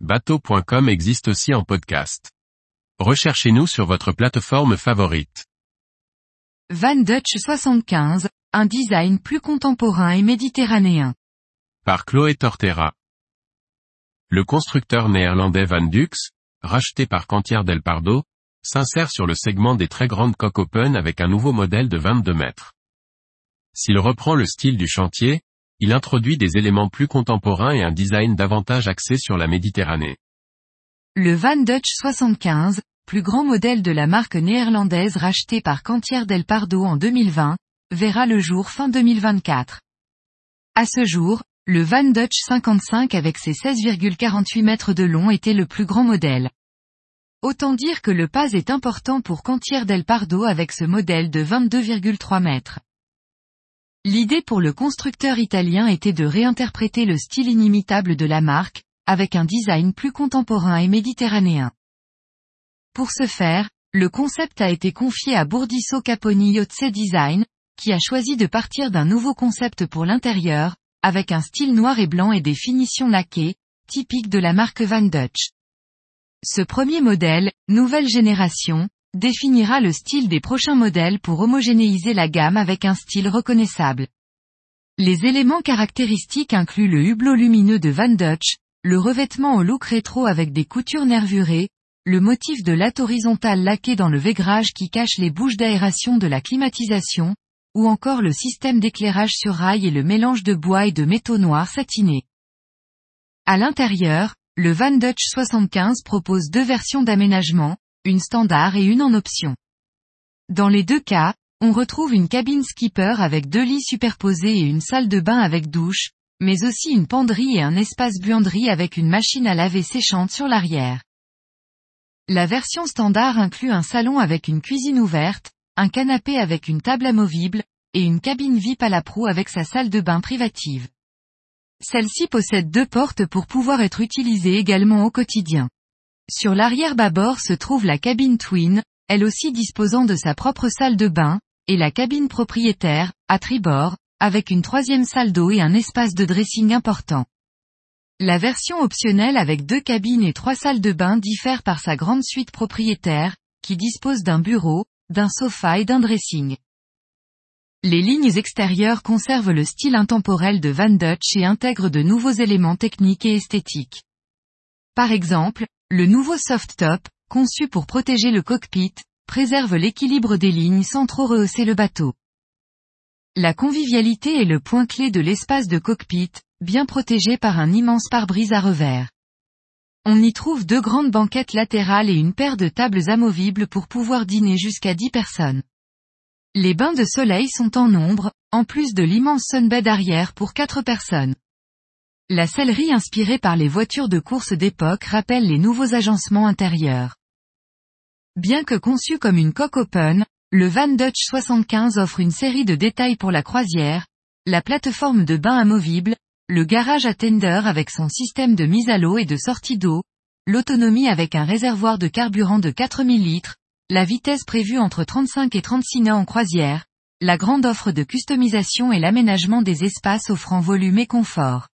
bateau.com existe aussi en podcast. Recherchez-nous sur votre plateforme favorite. Van Dutch 75, un design plus contemporain et méditerranéen. Par Chloé Tortera. Le constructeur néerlandais Van Dux, racheté par Cantier del Pardo, s'insère sur le segment des très grandes coques open avec un nouveau modèle de 22 mètres. S'il reprend le style du chantier, il introduit des éléments plus contemporains et un design davantage axé sur la Méditerranée. Le Van Dutch 75, plus grand modèle de la marque néerlandaise racheté par Cantier del Pardo en 2020, verra le jour fin 2024. À ce jour, le Van Dutch 55 avec ses 16,48 mètres de long était le plus grand modèle. Autant dire que le pas est important pour Cantier del Pardo avec ce modèle de 22,3 mètres. L'idée pour le constructeur italien était de réinterpréter le style inimitable de la marque, avec un design plus contemporain et méditerranéen. Pour ce faire, le concept a été confié à Bourdisso Caponi Yotze Design, qui a choisi de partir d'un nouveau concept pour l'intérieur, avec un style noir et blanc et des finitions laquées, typiques de la marque Van Dutch. Ce premier modèle, nouvelle génération, définira le style des prochains modèles pour homogénéiser la gamme avec un style reconnaissable. Les éléments caractéristiques incluent le hublot lumineux de Van Dutch, le revêtement au look rétro avec des coutures nervurées, le motif de latte horizontale laqué dans le végrage qui cache les bouches d'aération de la climatisation, ou encore le système d'éclairage sur rail et le mélange de bois et de métaux noirs satinés. À l'intérieur, le Van Dutch 75 propose deux versions d'aménagement, une standard et une en option. Dans les deux cas, on retrouve une cabine skipper avec deux lits superposés et une salle de bain avec douche, mais aussi une penderie et un espace buanderie avec une machine à laver séchante sur l'arrière. La version standard inclut un salon avec une cuisine ouverte, un canapé avec une table amovible, et une cabine VIP à la proue avec sa salle de bain privative. Celle-ci possède deux portes pour pouvoir être utilisée également au quotidien. Sur l'arrière bâbord se trouve la cabine twin, elle aussi disposant de sa propre salle de bain, et la cabine propriétaire, à tribord, avec une troisième salle d'eau et un espace de dressing important. La version optionnelle avec deux cabines et trois salles de bain diffère par sa grande suite propriétaire, qui dispose d'un bureau, d'un sofa et d'un dressing. Les lignes extérieures conservent le style intemporel de Van Dutch et intègrent de nouveaux éléments techniques et esthétiques. Par exemple, le nouveau soft top, conçu pour protéger le cockpit, préserve l'équilibre des lignes sans trop rehausser le bateau. La convivialité est le point clé de l'espace de cockpit, bien protégé par un immense pare-brise à revers. On y trouve deux grandes banquettes latérales et une paire de tables amovibles pour pouvoir dîner jusqu'à 10 personnes. Les bains de soleil sont en nombre, en plus de l'immense sunbed arrière pour 4 personnes. La sellerie inspirée par les voitures de course d'époque rappelle les nouveaux agencements intérieurs. Bien que conçu comme une coque open, le Van Dutch 75 offre une série de détails pour la croisière, la plateforme de bain amovible, le garage à tender avec son système de mise à l'eau et de sortie d'eau, l'autonomie avec un réservoir de carburant de 4000 litres, la vitesse prévue entre 35 et 36 nœuds en croisière, la grande offre de customisation et l'aménagement des espaces offrant volume et confort.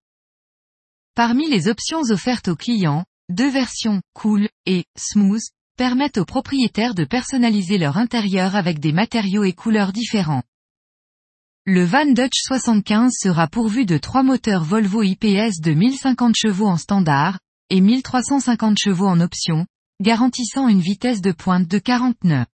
Parmi les options offertes aux clients, deux versions, Cool et Smooth, permettent aux propriétaires de personnaliser leur intérieur avec des matériaux et couleurs différents. Le Van Dutch 75 sera pourvu de trois moteurs Volvo IPS de 1050 chevaux en standard, et 1350 chevaux en option, garantissant une vitesse de pointe de 40 nœuds.